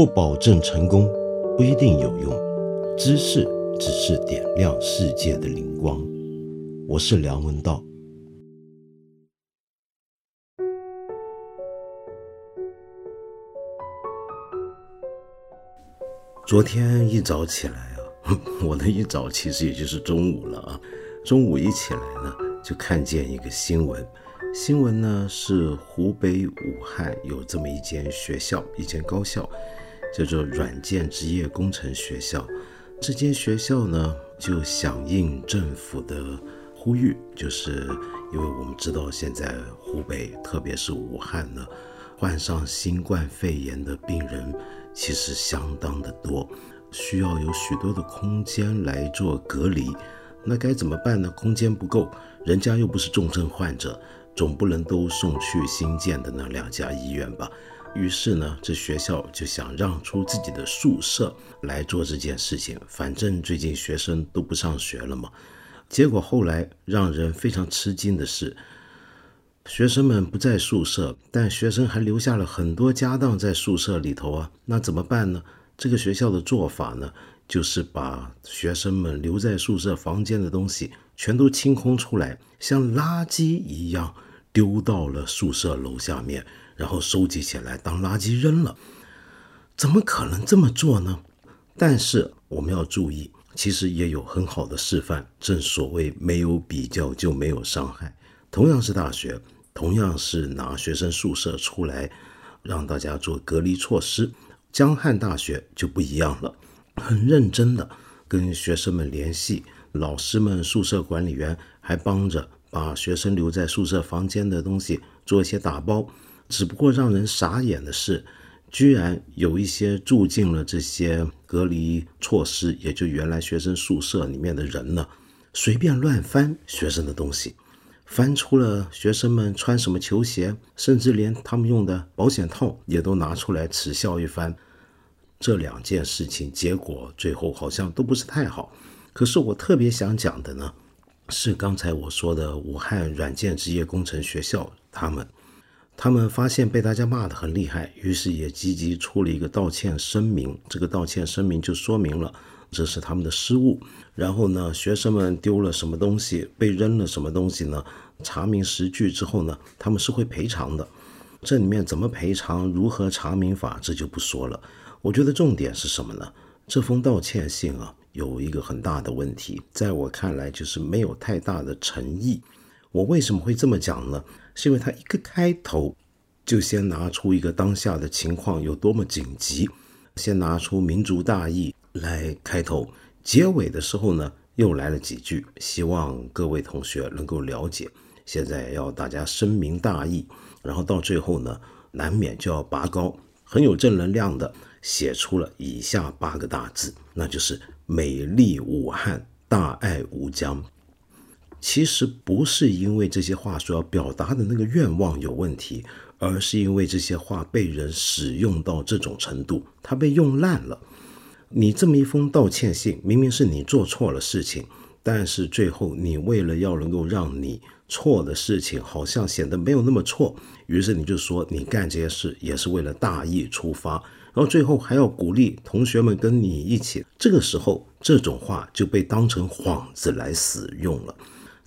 不保证成功，不一定有用。知识只是点亮世界的灵光。我是梁文道。昨天一早起来啊，我的一早其实也就是中午了啊。中午一起来呢，就看见一个新闻。新闻呢是湖北武汉有这么一间学校，一间高校，叫做软件职业工程学校。这间学校呢就响应政府的呼吁，就是因为我们知道现在湖北，特别是武汉呢，患上新冠肺炎的病人其实相当的多，需要有许多的空间来做隔离。那该怎么办呢？空间不够，人家又不是重症患者。总不能都送去新建的那两家医院吧？于是呢，这学校就想让出自己的宿舍来做这件事情。反正最近学生都不上学了嘛。结果后来让人非常吃惊的是，学生们不在宿舍，但学生还留下了很多家当在宿舍里头啊。那怎么办呢？这个学校的做法呢，就是把学生们留在宿舍房间的东西全都清空出来，像垃圾一样。丢到了宿舍楼下面，然后收集起来当垃圾扔了。怎么可能这么做呢？但是我们要注意，其实也有很好的示范。正所谓没有比较就没有伤害。同样是大学，同样是拿学生宿舍出来让大家做隔离措施，江汉大学就不一样了，很认真的跟学生们联系，老师们、宿舍管理员还帮着。把学生留在宿舍房间的东西做一些打包，只不过让人傻眼的是，居然有一些住进了这些隔离措施，也就原来学生宿舍里面的人呢，随便乱翻学生的东西，翻出了学生们穿什么球鞋，甚至连他们用的保险套也都拿出来耻笑一番。这两件事情结果最后好像都不是太好，可是我特别想讲的呢。是刚才我说的武汉软件职业工程学校，他们，他们发现被大家骂得很厉害，于是也积极出了一个道歉声明。这个道歉声明就说明了这是他们的失误。然后呢，学生们丢了什么东西，被扔了什么东西呢？查明实据之后呢，他们是会赔偿的。这里面怎么赔偿，如何查明法，这就不说了。我觉得重点是什么呢？这封道歉信啊。有一个很大的问题，在我看来就是没有太大的诚意。我为什么会这么讲呢？是因为他一个开头就先拿出一个当下的情况有多么紧急，先拿出民族大义来开头，结尾的时候呢又来了几句，希望各位同学能够了解。现在要大家深明大义，然后到最后呢，难免就要拔高，很有正能量的写出了以下八个大字，那就是。美丽武汉，大爱无疆。其实不是因为这些话所要表达的那个愿望有问题，而是因为这些话被人使用到这种程度，它被用烂了。你这么一封道歉信，明明是你做错了事情，但是最后你为了要能够让你错的事情好像显得没有那么错，于是你就说你干这些事也是为了大义出发。然后最后还要鼓励同学们跟你一起，这个时候这种话就被当成幌子来使用了，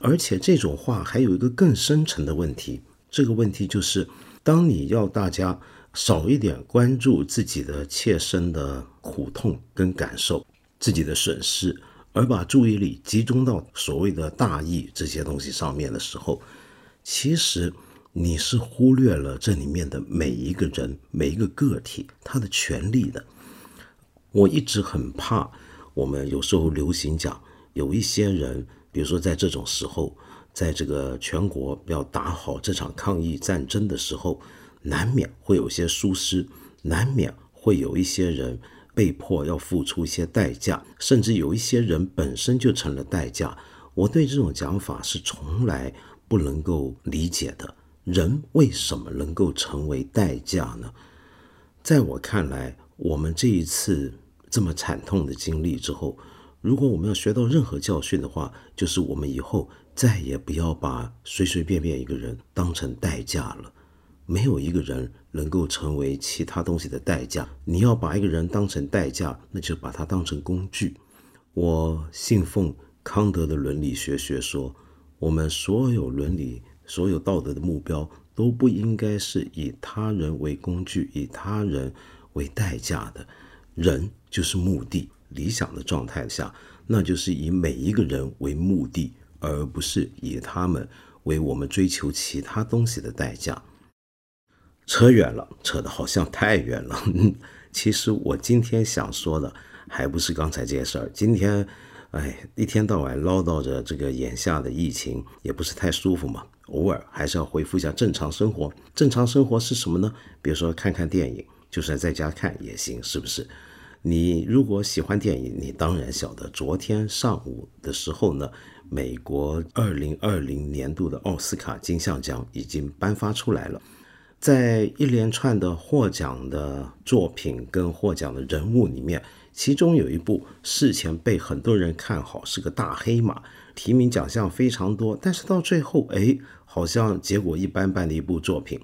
而且这种话还有一个更深层的问题，这个问题就是，当你要大家少一点关注自己的切身的苦痛跟感受、自己的损失，而把注意力集中到所谓的大义这些东西上面的时候，其实。你是忽略了这里面的每一个人、每一个个体他的权利的。我一直很怕，我们有时候流行讲，有一些人，比如说在这种时候，在这个全国要打好这场抗疫战争的时候，难免会有些疏失，难免会有一些人被迫要付出一些代价，甚至有一些人本身就成了代价。我对这种讲法是从来不能够理解的。人为什么能够成为代价呢？在我看来，我们这一次这么惨痛的经历之后，如果我们要学到任何教训的话，就是我们以后再也不要把随随便便一个人当成代价了。没有一个人能够成为其他东西的代价。你要把一个人当成代价，那就把他当成工具。我信奉康德的伦理学学说，我们所有伦理、所有道德的目标都不应该是以他人为工具、以他人为代价的。人就是目的，理想的状态下，那就是以每一个人为目的，而不是以他们为我们追求其他东西的代价。扯远了，扯得好像太远了。其实我今天想说的，还不是刚才这些事儿。今天，哎，一天到晚唠叨着这个眼下的疫情，也不是太舒服嘛。偶尔还是要恢复一下正常生活。正常生活是什么呢？比如说看看电影。就算在家看也行，是不是？你如果喜欢电影，你当然晓得，昨天上午的时候呢，美国二零二零年度的奥斯卡金像奖已经颁发出来了。在一连串的获奖的作品跟获奖的人物里面，其中有一部事前被很多人看好是个大黑马，提名奖项非常多，但是到最后，哎，好像结果一般般的一部作品。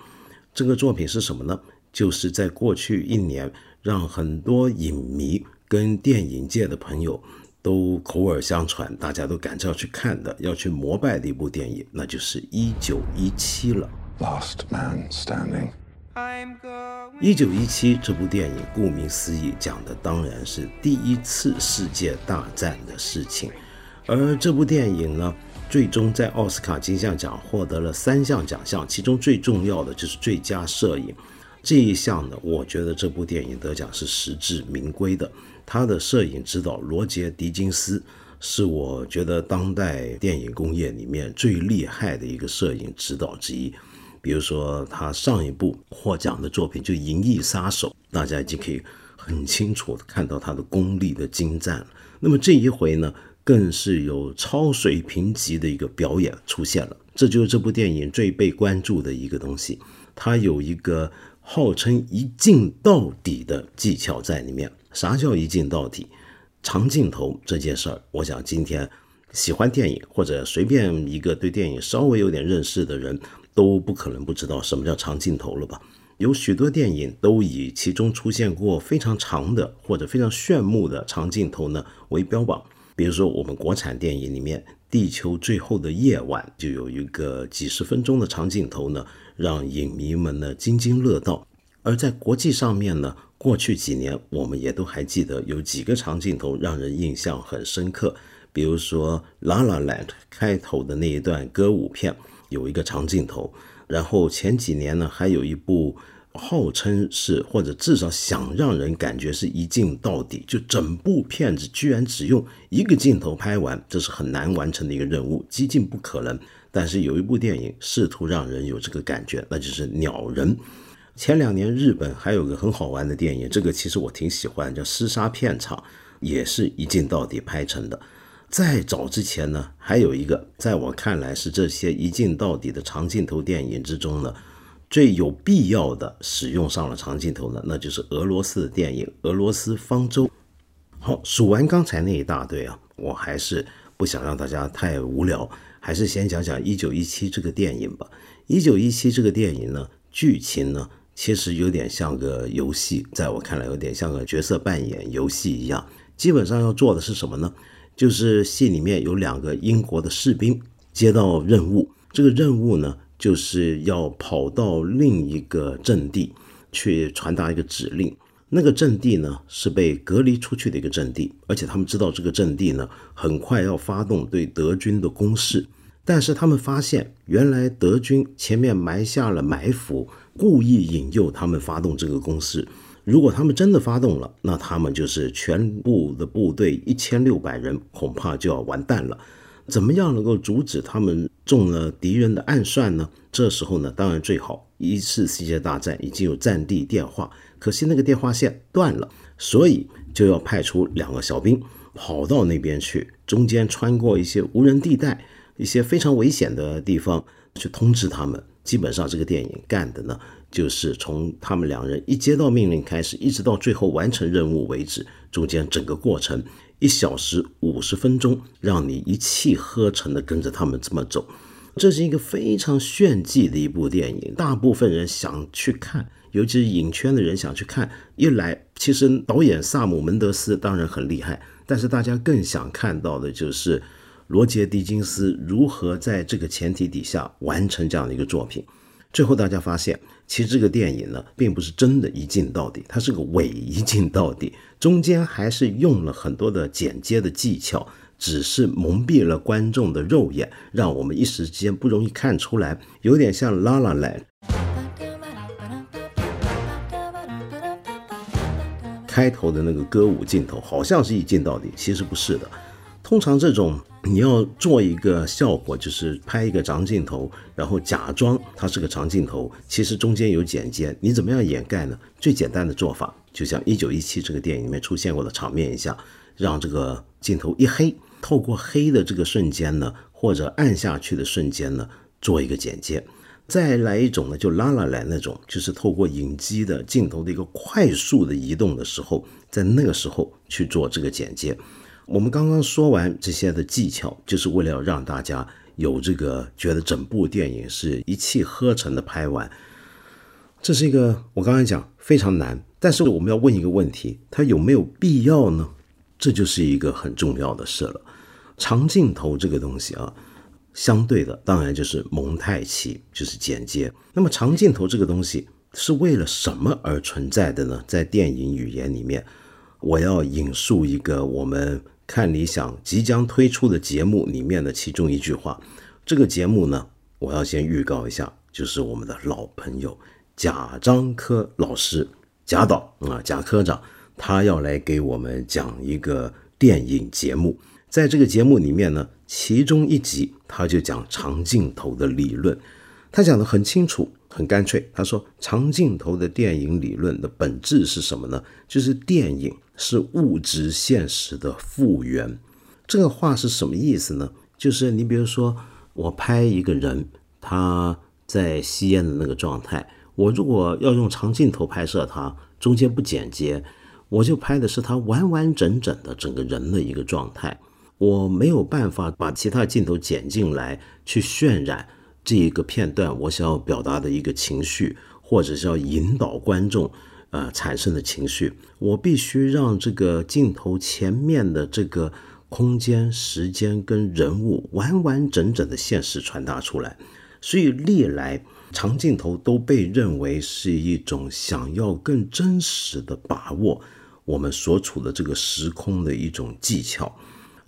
这个作品是什么呢？就是在过去一年，让很多影迷跟电影界的朋友都口耳相传，大家都赶着要去看的、要去膜拜的一部电影，那就是《一九一七》了。Last Man Standing。一九一七这部电影，顾名思义，讲的当然是第一次世界大战的事情。而这部电影呢，最终在奥斯卡金像奖获得了三项奖项，其中最重要的就是最佳摄影。这一项呢，我觉得这部电影得奖是实至名归的。他的摄影指导罗杰·狄金斯是我觉得当代电影工业里面最厉害的一个摄影指导之一。比如说他上一部获奖的作品就《银翼杀手》，大家已经可以很清楚的看到他的功力的精湛。那么这一回呢，更是有超水平级的一个表演出现了。这就是这部电影最被关注的一个东西，它有一个。号称一镜到底的技巧在里面。啥叫一镜到底？长镜头这件事儿，我想今天喜欢电影或者随便一个对电影稍微有点认识的人都不可能不知道什么叫长镜头了吧？有许多电影都以其中出现过非常长的或者非常炫目的长镜头呢为标榜。比如说我们国产电影里面，《地球最后的夜晚》就有一个几十分钟的长镜头呢。让影迷们呢津津乐道，而在国际上面呢，过去几年我们也都还记得有几个长镜头让人印象很深刻，比如说《La La Land》开头的那一段歌舞片有一个长镜头，然后前几年呢还有一部号称是或者至少想让人感觉是一镜到底，就整部片子居然只用一个镜头拍完，这是很难完成的一个任务，几近不可能。但是有一部电影试图让人有这个感觉，那就是《鸟人》。前两年日本还有个很好玩的电影，这个其实我挺喜欢，叫《厮杀片场》，也是一镜到底拍成的。再早之前呢，还有一个，在我看来是这些一镜到底的长镜头电影之中呢，最有必要的使用上了长镜头呢，那就是俄罗斯的电影《俄罗斯方舟》。好，数完刚才那一大堆啊，我还是不想让大家太无聊。还是先讲讲《一九一七》这个电影吧。《一九一七》这个电影呢，剧情呢，其实有点像个游戏，在我看来，有点像个角色扮演游戏一样。基本上要做的是什么呢？就是戏里面有两个英国的士兵接到任务，这个任务呢，就是要跑到另一个阵地去传达一个指令。那个阵地呢，是被隔离出去的一个阵地，而且他们知道这个阵地呢，很快要发动对德军的攻势。但是他们发现，原来德军前面埋下了埋伏，故意引诱他们发动这个攻势。如果他们真的发动了，那他们就是全部的部队一千六百人，恐怕就要完蛋了。怎么样能够阻止他们中了敌人的暗算呢？这时候呢，当然最好一次世界大战已经有战地电话。可惜那个电话线断了，所以就要派出两个小兵跑到那边去，中间穿过一些无人地带、一些非常危险的地方去通知他们。基本上这个电影干的呢，就是从他们两人一接到命令开始，一直到最后完成任务为止，中间整个过程一小时五十分钟，让你一气呵成的跟着他们这么走。这是一个非常炫技的一部电影，大部分人想去看，尤其是影圈的人想去看。一来，其实导演萨姆·门德斯当然很厉害，但是大家更想看到的就是罗杰·狄金斯如何在这个前提底下完成这样的一个作品。最后，大家发现，其实这个电影呢，并不是真的一镜到底，它是个伪一镜到底，中间还是用了很多的剪接的技巧。只是蒙蔽了观众的肉眼，让我们一时间不容易看出来，有点像《La La Land》开头的那个歌舞镜头，好像是一镜到底，其实不是的。通常这种你要做一个效果，就是拍一个长镜头，然后假装它是个长镜头，其实中间有剪接，你怎么样掩盖呢？最简单的做法，就像《一九一七》这个电影里面出现过的场面一样，让这个镜头一黑。透过黑的这个瞬间呢，或者暗下去的瞬间呢，做一个剪接。再来一种呢，就拉拉来那种，就是透过影机的镜头的一个快速的移动的时候，在那个时候去做这个剪接。我们刚刚说完这些的技巧，就是为了让大家有这个觉得整部电影是一气呵成的拍完。这是一个我刚才讲非常难，但是我们要问一个问题：它有没有必要呢？这就是一个很重要的事了。长镜头这个东西啊，相对的当然就是蒙太奇，就是剪接。那么长镜头这个东西是为了什么而存在的呢？在电影语言里面，我要引述一个我们看理想即将推出的节目里面的其中一句话。这个节目呢，我要先预告一下，就是我们的老朋友贾樟柯老师，贾导啊，贾科长。他要来给我们讲一个电影节目，在这个节目里面呢，其中一集他就讲长镜头的理论，他讲的很清楚、很干脆。他说，长镜头的电影理论的本质是什么呢？就是电影是物质现实的复原。这个话是什么意思呢？就是你比如说，我拍一个人，他在吸烟的那个状态，我如果要用长镜头拍摄他，中间不剪接。我就拍的是他完完整整的整个人的一个状态，我没有办法把其他镜头剪进来去渲染这一个片段我想要表达的一个情绪，或者是要引导观众呃产生的情绪，我必须让这个镜头前面的这个空间、时间跟人物完完整整的现实传达出来，所以历来。长镜头都被认为是一种想要更真实的把握我们所处的这个时空的一种技巧，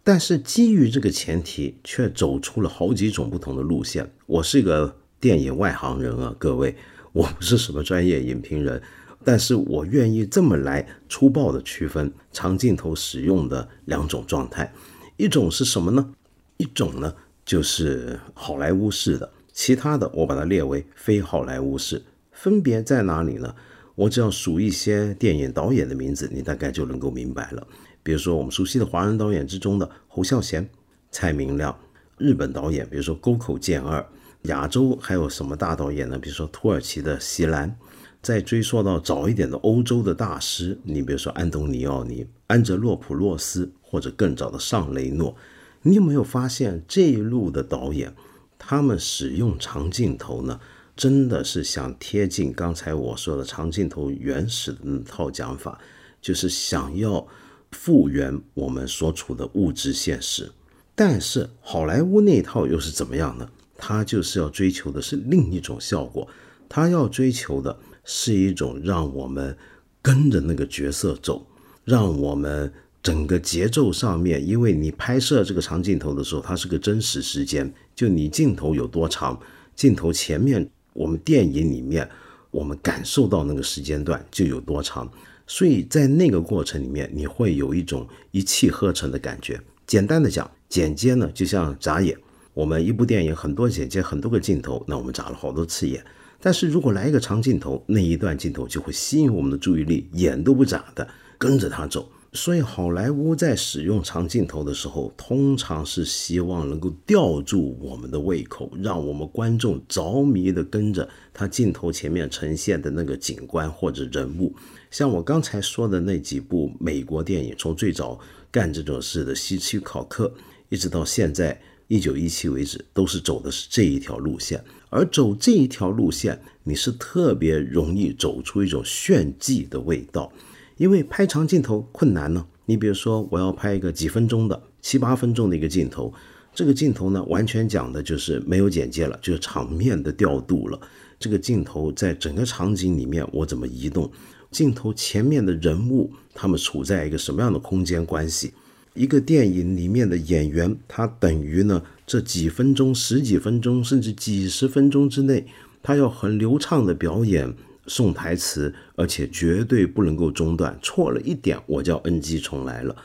但是基于这个前提，却走出了好几种不同的路线。我是一个电影外行人啊，各位，我不是什么专业影评人，但是我愿意这么来粗暴的区分长镜头使用的两种状态，一种是什么呢？一种呢就是好莱坞式的。其他的我把它列为非好莱坞式，分别在哪里呢？我只要数一些电影导演的名字，你大概就能够明白了。比如说我们熟悉的华人导演之中的侯孝贤、蔡明亮；日本导演，比如说沟口健二；亚洲还有什么大导演呢？比如说土耳其的席兰。再追溯到早一点的欧洲的大师，你比如说安东尼奥尼、安哲洛普洛斯，或者更早的尚雷诺。你有没有发现这一路的导演？他们使用长镜头呢，真的是想贴近刚才我说的长镜头原始的那套讲法，就是想要复原我们所处的物质现实。但是好莱坞那一套又是怎么样呢？他就是要追求的是另一种效果，他要追求的是一种让我们跟着那个角色走，让我们。整个节奏上面，因为你拍摄这个长镜头的时候，它是个真实时间，就你镜头有多长，镜头前面我们电影里面我们感受到那个时间段就有多长，所以在那个过程里面，你会有一种一气呵成的感觉。简单的讲，剪接呢就像眨眼，我们一部电影很多剪接很多个镜头，那我们眨了好多次眼，但是如果来一个长镜头，那一段镜头就会吸引我们的注意力，眼都不眨的跟着他走。所以，好莱坞在使用长镜头的时候，通常是希望能够吊住我们的胃口，让我们观众着迷的跟着他镜头前面呈现的那个景观或者人物。像我刚才说的那几部美国电影，从最早干这种事的希区考克，一直到现在一九一七为止，都是走的是这一条路线。而走这一条路线，你是特别容易走出一种炫技的味道，因为拍长镜头困难呢。你比如说，我要拍一个几分钟的、七八分钟的一个镜头，这个镜头呢，完全讲的就是没有简介了，就是场面的调度了。这个镜头在整个场景里面，我怎么移动？镜头前面的人物，他们处在一个什么样的空间关系？一个电影里面的演员，他等于呢，这几分钟、十几分钟，甚至几十分钟之内，他要很流畅的表演、送台词，而且绝对不能够中断，错了一点，我就要 NG 重来了。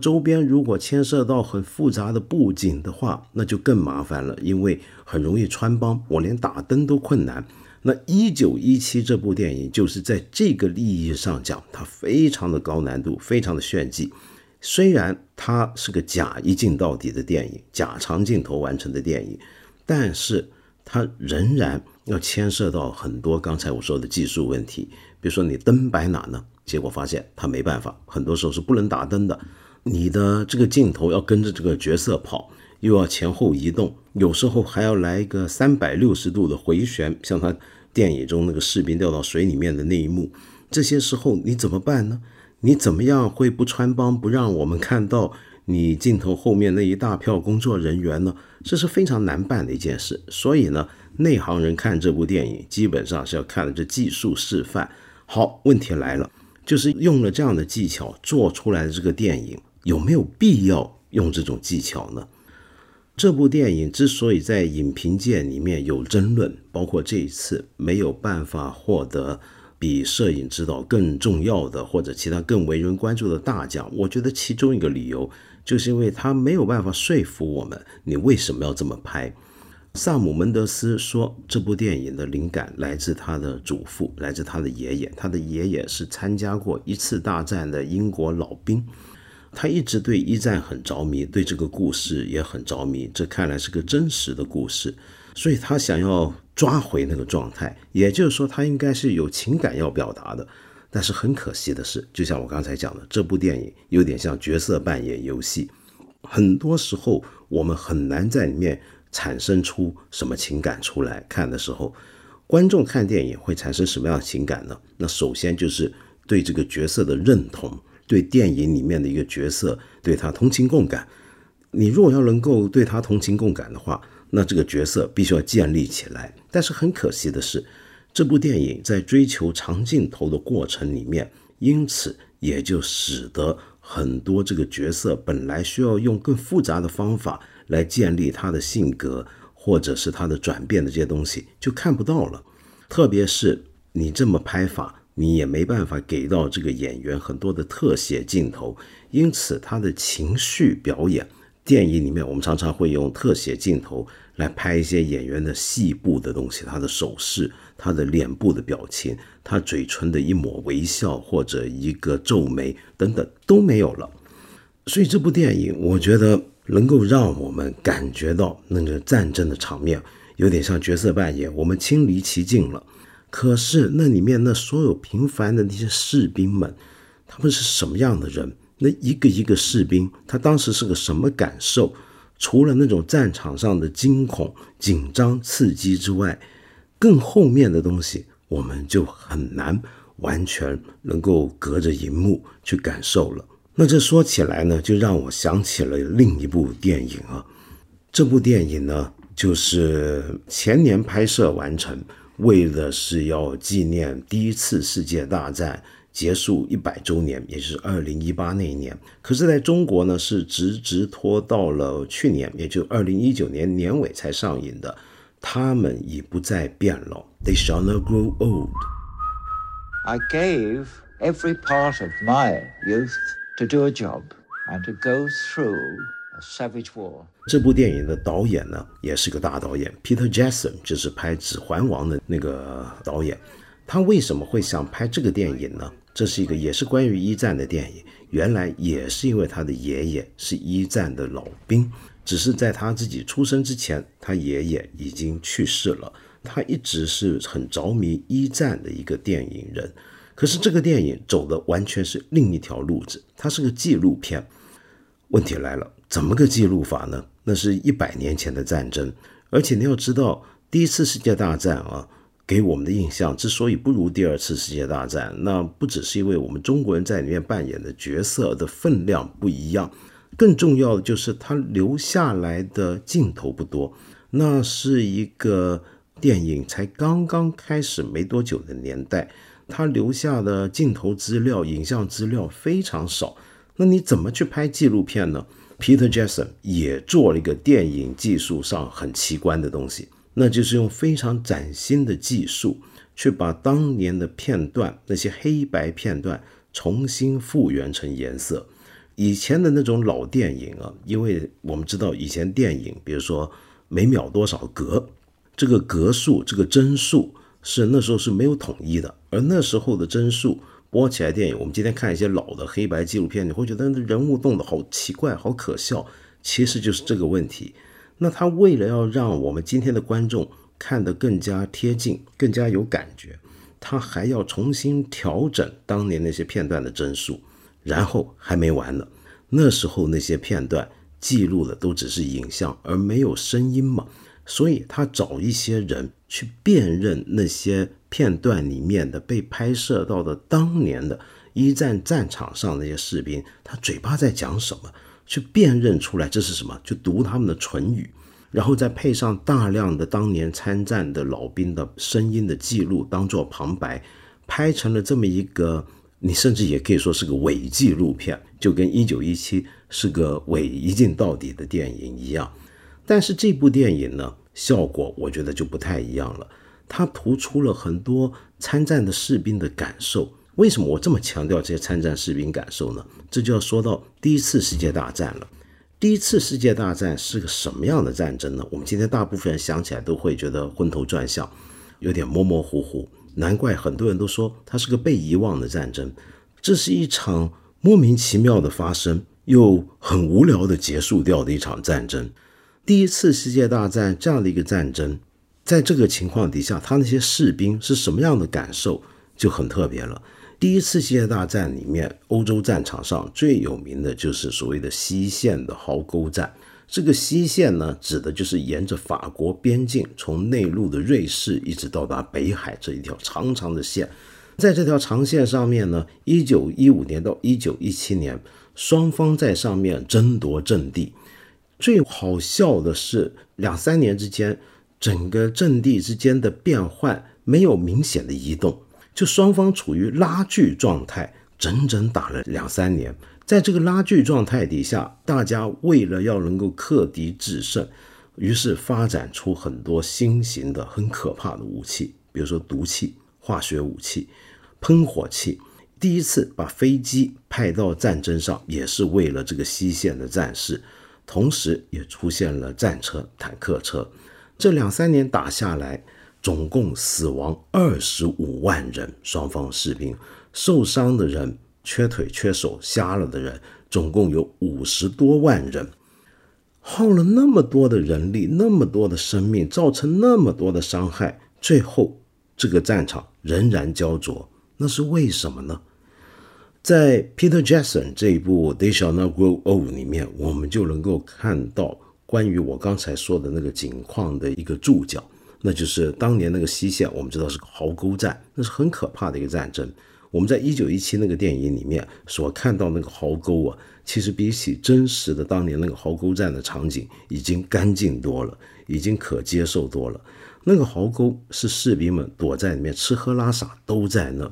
周边如果牵涉到很复杂的布景的话，那就更麻烦了，因为很容易穿帮，我连打灯都困难。那一九一七这部电影就是在这个利益上讲，它非常的高难度，非常的炫技。虽然它是个假一镜到底的电影，假长镜头完成的电影，但是它仍然要牵涉到很多刚才我说的技术问题。比如说你灯摆哪呢？结果发现它没办法，很多时候是不能打灯的。你的这个镜头要跟着这个角色跑，又要前后移动，有时候还要来一个三百六十度的回旋，像他电影中那个士兵掉到水里面的那一幕。这些时候你怎么办呢？你怎么样会不穿帮，不让我们看到你镜头后面那一大票工作人员呢？这是非常难办的一件事。所以呢，内行人看这部电影，基本上是要看的这技术示范。好，问题来了，就是用了这样的技巧做出来的这个电影。有没有必要用这种技巧呢？这部电影之所以在影评界里面有争论，包括这一次没有办法获得比摄影指导更重要的或者其他更为人关注的大奖，我觉得其中一个理由就是因为他没有办法说服我们，你为什么要这么拍？萨姆·门德斯说，这部电影的灵感来自他的祖父，来自他的爷爷，他的爷爷是参加过一次大战的英国老兵。他一直对一战很着迷，对这个故事也很着迷。这看来是个真实的故事，所以他想要抓回那个状态。也就是说，他应该是有情感要表达的。但是很可惜的是，就像我刚才讲的，这部电影有点像角色扮演游戏。很多时候，我们很难在里面产生出什么情感出来。看的时候，观众看电影会产生什么样的情感呢？那首先就是对这个角色的认同。对电影里面的一个角色，对他同情共感。你如果要能够对他同情共感的话，那这个角色必须要建立起来。但是很可惜的是，这部电影在追求长镜头的过程里面，因此也就使得很多这个角色本来需要用更复杂的方法来建立他的性格，或者是他的转变的这些东西就看不到了。特别是你这么拍法。你也没办法给到这个演员很多的特写镜头，因此他的情绪表演，电影里面我们常常会用特写镜头来拍一些演员的细部的东西，他的手势、他的脸部的表情、他嘴唇的一抹微笑或者一个皱眉等等都没有了。所以这部电影，我觉得能够让我们感觉到那个战争的场面有点像角色扮演，我们亲临其境了。可是那里面那所有平凡的那些士兵们，他们是什么样的人？那一个一个士兵，他当时是个什么感受？除了那种战场上的惊恐、紧张、刺激之外，更后面的东西，我们就很难完全能够隔着荧幕去感受了。那这说起来呢，就让我想起了另一部电影啊。这部电影呢，就是前年拍摄完成。为的是要纪念第一次世界大战结束一百周年，也就是二零一八那一年。可是，在中国呢，是直直拖到了去年，也就二零一九年年尾才上映的。他们已不再变老，They shall not grow old. I gave every part of my youth to do a job and to go through. Savage War 这部电影的导演呢，也是个大导演，Peter Jackson，就是拍《指环王》的那个导演。他为什么会想拍这个电影呢？这是一个也是关于一战的电影。原来也是因为他的爷爷是一战的老兵，只是在他自己出生之前，他爷爷已经去世了。他一直是很着迷一战的一个电影人。可是这个电影走的完全是另一条路子，它是个纪录片。问题来了，怎么个记录法呢？那是一百年前的战争，而且你要知道，第一次世界大战啊，给我们的印象之所以不如第二次世界大战，那不只是因为我们中国人在里面扮演的角色的分量不一样，更重要的就是它留下来的镜头不多。那是一个电影才刚刚开始没多久的年代，它留下的镜头资料、影像资料非常少。那你怎么去拍纪录片呢？Peter Jackson 也做了一个电影技术上很奇观的东西，那就是用非常崭新的技术去把当年的片段，那些黑白片段重新复原成颜色。以前的那种老电影啊，因为我们知道以前电影，比如说每秒多少格，这个格数、这个帧数是那时候是没有统一的，而那时候的帧数。播起来电影，我们今天看一些老的黑白纪录片，你会觉得人物动的好奇怪，好可笑。其实就是这个问题。那他为了要让我们今天的观众看得更加贴近、更加有感觉，他还要重新调整当年那些片段的帧数。然后还没完呢，那时候那些片段记录的都只是影像，而没有声音嘛。所以他找一些人去辨认那些。片段里面的被拍摄到的当年的一战战场上那些士兵，他嘴巴在讲什么，去辨认出来这是什么，就读他们的唇语，然后再配上大量的当年参战的老兵的声音的记录当做旁白，拍成了这么一个，你甚至也可以说是个伪纪录片，就跟一九一七是个伪一镜到底的电影一样。但是这部电影呢，效果我觉得就不太一样了。它突出了很多参战的士兵的感受。为什么我这么强调这些参战士兵感受呢？这就要说到第一次世界大战了。第一次世界大战是个什么样的战争呢？我们今天大部分人想起来都会觉得昏头转向，有点模模糊糊。难怪很多人都说它是个被遗忘的战争。这是一场莫名其妙的发生，又很无聊的结束掉的一场战争。第一次世界大战这样的一个战争。在这个情况底下，他那些士兵是什么样的感受就很特别了。第一次世界大战里面，欧洲战场上最有名的就是所谓的西线的壕沟战。这个西线呢，指的就是沿着法国边境，从内陆的瑞士一直到达北海这一条长长的线。在这条长线上面呢，一九一五年到一九一七年，双方在上面争夺阵地。最好笑的是，两三年之间。整个阵地之间的变换没有明显的移动，就双方处于拉锯状态，整整打了两三年。在这个拉锯状态底下，大家为了要能够克敌制胜，于是发展出很多新型的很可怕的武器，比如说毒气、化学武器、喷火器。第一次把飞机派到战争上，也是为了这个西线的战士，同时也出现了战车、坦克车。这两三年打下来，总共死亡二十五万人，双方士兵受伤的人、缺腿缺手、瞎了的人，总共有五十多万人，耗了那么多的人力、那么多的生命，造成那么多的伤害，最后这个战场仍然焦灼，那是为什么呢？在 Peter Jackson 这一部《They Shall Not Grow Old》里面，我们就能够看到。关于我刚才说的那个景况的一个注脚，那就是当年那个西线，我们知道是个壕沟战，那是很可怕的一个战争。我们在一九一七那个电影里面所看到那个壕沟啊，其实比起真实的当年那个壕沟战的场景，已经干净多了，已经可接受多了。那个壕沟是士兵们躲在里面吃喝拉撒都在那，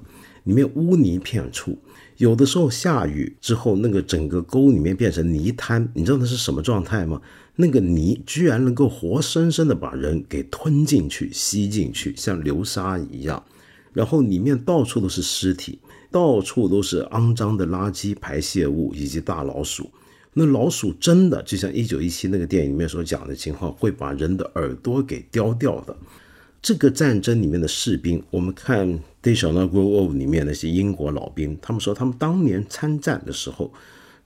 里面污泥片处。有的时候下雨之后，那个整个沟里面变成泥滩，你知道那是什么状态吗？那个泥居然能够活生生的把人给吞进去、吸进去，像流沙一样。然后里面到处都是尸体，到处都是肮脏的垃圾排泄物以及大老鼠。那老鼠真的就像一九一七那个电影里面所讲的情况，会把人的耳朵给叼掉的。这个战争里面的士兵，我们看《They Shall Not Grow Old》里面那些英国老兵，他们说他们当年参战的时候，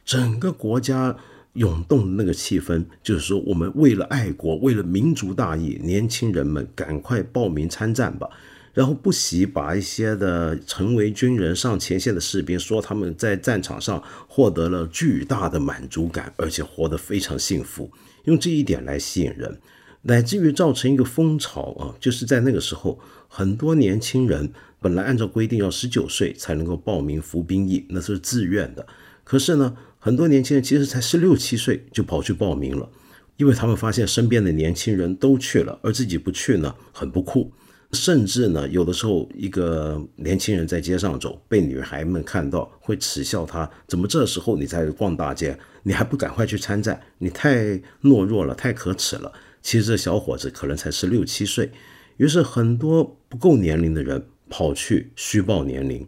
整个国家涌动的那个气氛，就是说我们为了爱国，为了民族大义，年轻人们赶快报名参战吧。然后不惜把一些的成为军人上前线的士兵说他们在战场上获得了巨大的满足感，而且活得非常幸福，用这一点来吸引人，乃至于造成一个风潮啊，就是在那个时候，很多年轻人本来按照规定要十九岁才能够报名服兵役，那是自愿的，可是呢，很多年轻人其实才十六七岁就跑去报名了。因为他们发现身边的年轻人都去了，而自己不去呢，很不酷。甚至呢，有的时候一个年轻人在街上走，被女孩们看到，会耻笑他：怎么这时候你在逛大街？你还不赶快去参战？你太懦弱了，太可耻了。其实这小伙子可能才十六七岁。于是很多不够年龄的人跑去虚报年龄，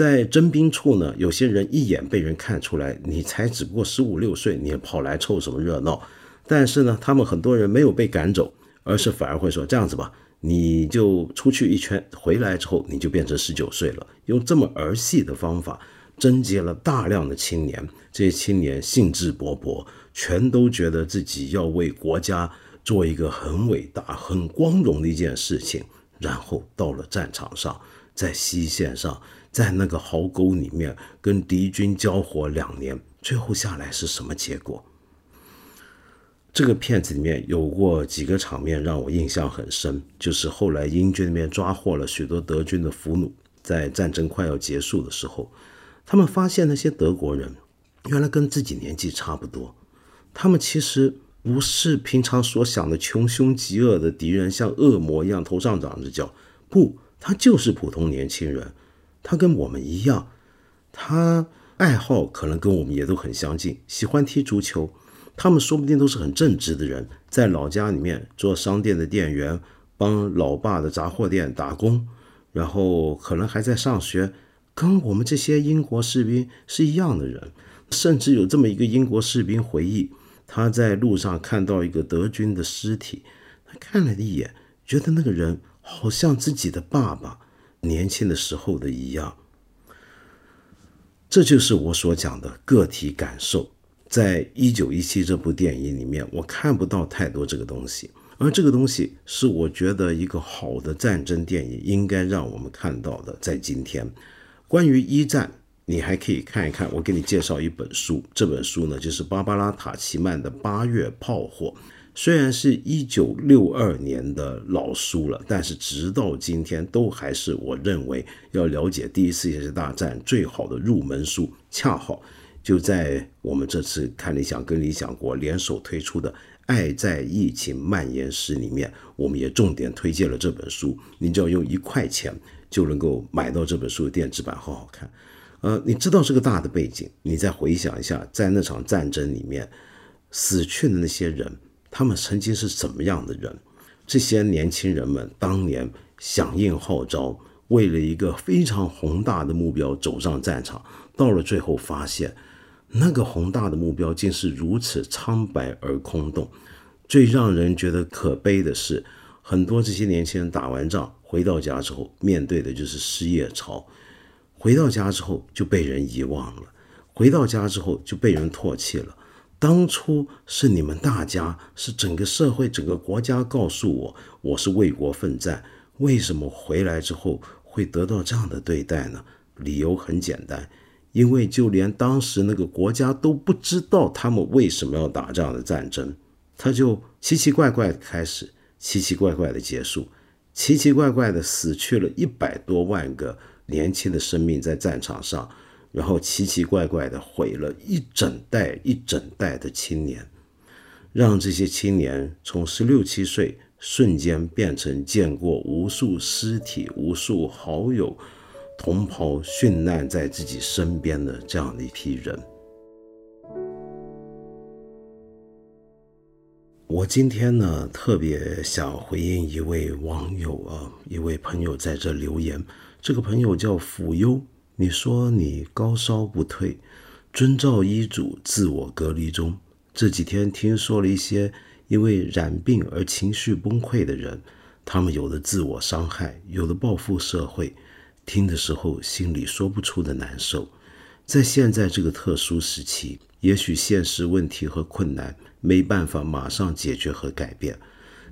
在征兵处呢，有些人一眼被人看出来，你才只不过十五六岁，你跑来凑什么热闹？但是呢，他们很多人没有被赶走，而是反而会说这样子吧，你就出去一圈，回来之后你就变成十九岁了。用这么儿戏的方法征集了大量的青年，这些青年兴致勃勃，全都觉得自己要为国家做一个很伟大、很光荣的一件事情。然后到了战场上，在西线上，在那个壕沟里面跟敌军交火两年，最后下来是什么结果？这个片子里面有过几个场面让我印象很深，就是后来英军那边抓获了许多德军的俘虏，在战争快要结束的时候，他们发现那些德国人原来跟自己年纪差不多，他们其实不是平常所想的穷凶极恶的敌人，像恶魔一样头上长着角，不，他就是普通年轻人，他跟我们一样，他爱好可能跟我们也都很相近，喜欢踢足球。他们说不定都是很正直的人，在老家里面做商店的店员，帮老爸的杂货店打工，然后可能还在上学，跟我们这些英国士兵是一样的人。甚至有这么一个英国士兵回忆，他在路上看到一个德军的尸体，他看了一眼，觉得那个人好像自己的爸爸年轻的时候的一样。这就是我所讲的个体感受。在一九一七这部电影里面，我看不到太多这个东西，而这个东西是我觉得一个好的战争电影应该让我们看到的。在今天，关于一战，你还可以看一看。我给你介绍一本书，这本书呢就是芭芭拉·塔奇曼的《八月炮火》，虽然是一九六二年的老书了，但是直到今天都还是我认为要了解第一次世界大战最好的入门书，恰好。就在我们这次看理想跟理想国联手推出的《爱在疫情蔓延时》里面，我们也重点推荐了这本书。你只要用一块钱就能够买到这本书的电子版，好好看。呃，你知道这个大的背景，你再回想一下，在那场战争里面死去的那些人，他们曾经是怎么样的人？这些年轻人们当年响应号召，为了一个非常宏大的目标走上战场，到了最后发现。那个宏大的目标竟是如此苍白而空洞。最让人觉得可悲的是，很多这些年轻人打完仗回到家之后，面对的就是失业潮。回到家之后就被人遗忘了，回到家之后就被人唾弃了。当初是你们大家，是整个社会、整个国家告诉我，我是为国奋战。为什么回来之后会得到这样的对待呢？理由很简单。因为就连当时那个国家都不知道他们为什么要打这样的战争，他就奇奇怪怪的开始，奇奇怪怪的结束，奇奇怪怪的死去了一百多万个年轻的生命在战场上，然后奇奇怪怪的毁了一整代一整代的青年，让这些青年从十六七岁瞬间变成见过无数尸体、无数好友。同袍殉难在自己身边的这样的一批人，我今天呢特别想回应一位网友啊，一位朋友在这留言。这个朋友叫辅优，你说你高烧不退，遵照医嘱自我隔离中。这几天听说了一些因为染病而情绪崩溃的人，他们有的自我伤害，有的报复社会。听的时候，心里说不出的难受。在现在这个特殊时期，也许现实问题和困难没办法马上解决和改变，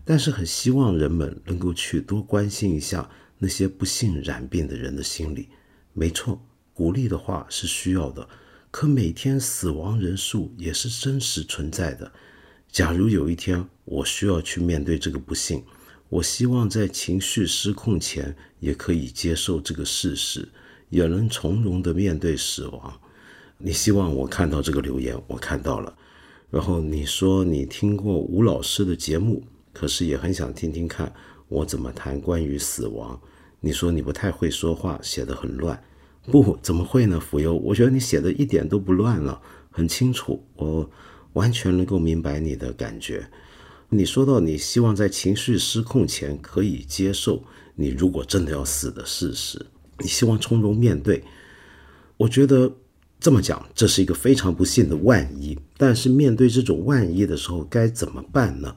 但是很希望人们能够去多关心一下那些不幸染病的人的心理。没错，鼓励的话是需要的，可每天死亡人数也是真实存在的。假如有一天我需要去面对这个不幸，我希望在情绪失控前也可以接受这个事实，也能从容的面对死亡。你希望我看到这个留言，我看到了。然后你说你听过吴老师的节目，可是也很想听听看我怎么谈关于死亡。你说你不太会说话，写得很乱。不，怎么会呢？福佑，我觉得你写的一点都不乱了，很清楚，我完全能够明白你的感觉。你说到你希望在情绪失控前可以接受你如果真的要死的事实，你希望从容面对。我觉得这么讲，这是一个非常不幸的万一。但是面对这种万一的时候，该怎么办呢？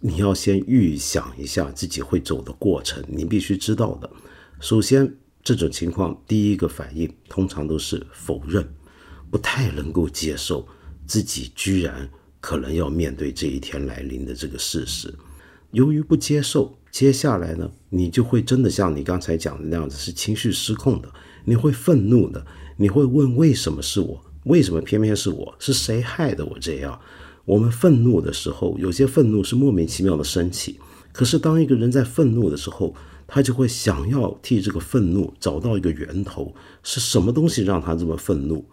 你要先预想一下自己会走的过程，你必须知道的。首先，这种情况第一个反应通常都是否认，不太能够接受自己居然。可能要面对这一天来临的这个事实，由于不接受，接下来呢，你就会真的像你刚才讲的那样子，是情绪失控的，你会愤怒的，你会问为什么是我？为什么偏偏是我？是谁害的我这样？我们愤怒的时候，有些愤怒是莫名其妙的升起，可是当一个人在愤怒的时候，他就会想要替这个愤怒找到一个源头，是什么东西让他这么愤怒？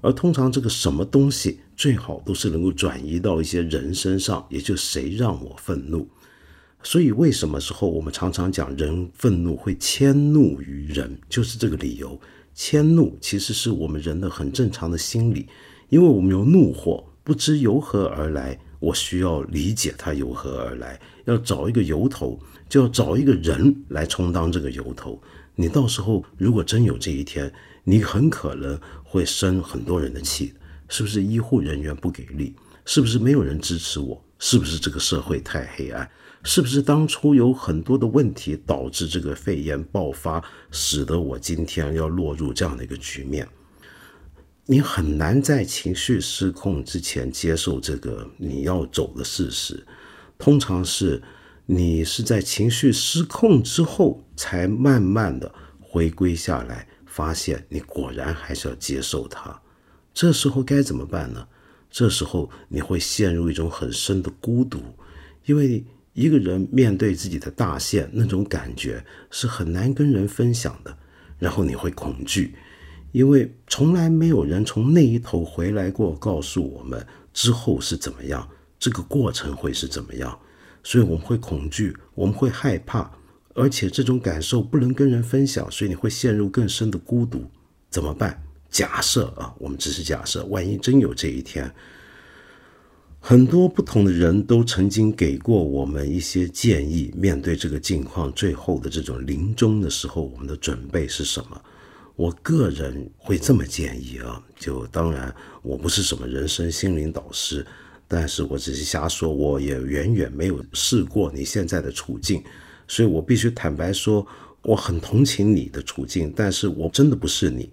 而通常这个什么东西最好都是能够转移到一些人身上，也就谁让我愤怒。所以为什么时候我们常常讲人愤怒会迁怒于人，就是这个理由。迁怒其实是我们人的很正常的心理，因为我们有怒火，不知由何而来，我需要理解它由何而来，要找一个由头，就要找一个人来充当这个由头。你到时候如果真有这一天，你很可能会生很多人的气，是不是医护人员不给力？是不是没有人支持我？是不是这个社会太黑暗？是不是当初有很多的问题导致这个肺炎爆发，使得我今天要落入这样的一个局面？你很难在情绪失控之前接受这个你要走的事实，通常是你是在情绪失控之后才慢慢的回归下来。发现你果然还是要接受它，这时候该怎么办呢？这时候你会陷入一种很深的孤独，因为一个人面对自己的大限，那种感觉是很难跟人分享的。然后你会恐惧，因为从来没有人从那一头回来过，告诉我们之后是怎么样，这个过程会是怎么样，所以我们会恐惧，我们会害怕。而且这种感受不能跟人分享，所以你会陷入更深的孤独。怎么办？假设啊，我们只是假设，万一真有这一天，很多不同的人都曾经给过我们一些建议。面对这个境况，最后的这种临终的时候，我们的准备是什么？我个人会这么建议啊，就当然我不是什么人生心灵导师，但是我只是瞎说，我也远远没有试过你现在的处境。所以我必须坦白说，我很同情你的处境，但是我真的不是你，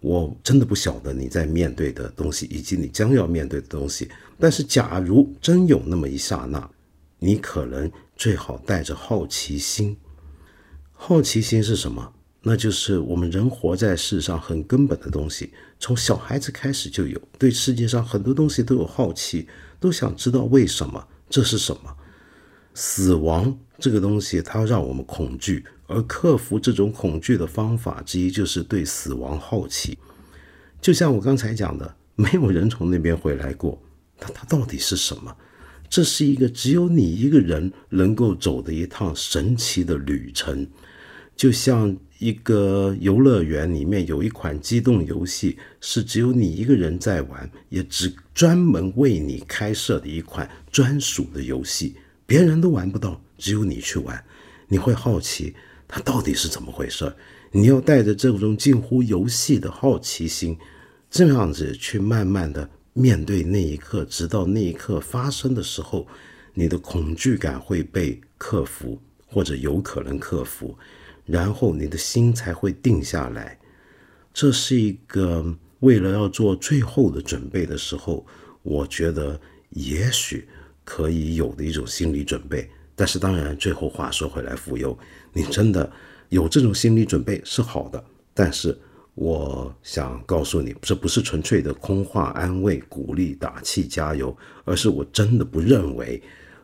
我真的不晓得你在面对的东西，以及你将要面对的东西。但是，假如真有那么一刹那，你可能最好带着好奇心。好奇心是什么？那就是我们人活在世上很根本的东西，从小孩子开始就有，对世界上很多东西都有好奇，都想知道为什么，这是什么？死亡这个东西，它让我们恐惧，而克服这种恐惧的方法之一就是对死亡好奇。就像我刚才讲的，没有人从那边回来过，那它到底是什么？这是一个只有你一个人能够走的一趟神奇的旅程。就像一个游乐园里面有一款机动游戏，是只有你一个人在玩，也只专门为你开设的一款专属的游戏。别人都玩不到，只有你去玩，你会好奇它到底是怎么回事你要带着这种近乎游戏的好奇心，这样子去慢慢的面对那一刻，直到那一刻发生的时候，你的恐惧感会被克服，或者有可能克服，然后你的心才会定下来。这是一个为了要做最后的准备的时候，我觉得也许。可以有的一种心理准备，但是当然，最后话说回来，富有，你真的有这种心理准备是好的，但是我想告诉你，这不是纯粹的空话、安慰、鼓励、打气、加油，而是我真的不认为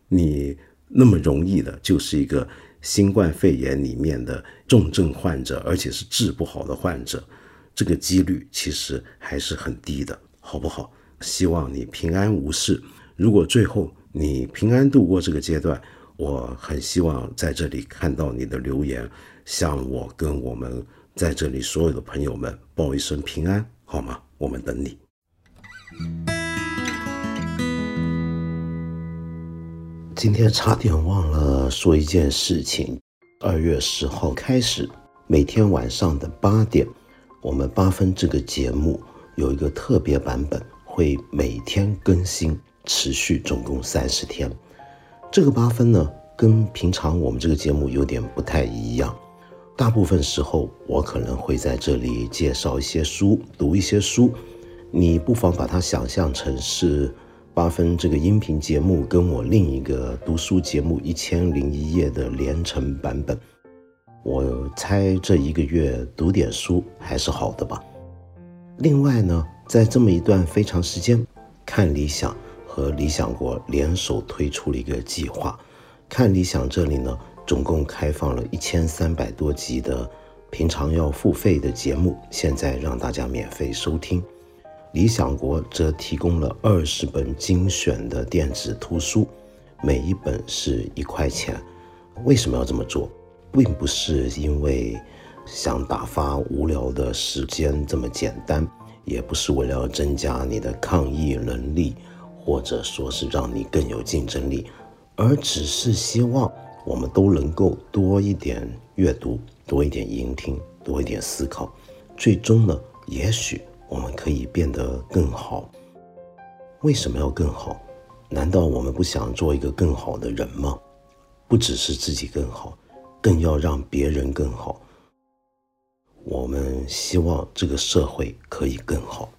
你那么容易的就是一个新冠肺炎里面的重症患者，而且是治不好的患者，这个几率其实还是很低的，好不好？希望你平安无事。如果最后你平安度过这个阶段，我很希望在这里看到你的留言，向我跟我们在这里所有的朋友们报一声平安，好吗？我们等你。今天差点忘了说一件事情，二月十号开始，每天晚上的八点，我们八分这个节目有一个特别版本，会每天更新。持续总共三十天，这个八分呢，跟平常我们这个节目有点不太一样。大部分时候，我可能会在这里介绍一些书，读一些书。你不妨把它想象成是八分这个音频节目跟我另一个读书节目《一千零一夜》的连成版本。我猜这一个月读点书还是好的吧。另外呢，在这么一段非常时间，看理想。和理想国联手推出了一个计划，看理想这里呢，总共开放了一千三百多集的平常要付费的节目，现在让大家免费收听。理想国则提供了二十本精选的电子图书，每一本是一块钱。为什么要这么做？并不是因为想打发无聊的时间这么简单，也不是为了增加你的抗疫能力。或者说是让你更有竞争力，而只是希望我们都能够多一点阅读，多一点聆听，多一点思考，最终呢，也许我们可以变得更好。为什么要更好？难道我们不想做一个更好的人吗？不只是自己更好更要让别人更好。我们希望这个社会可以更好。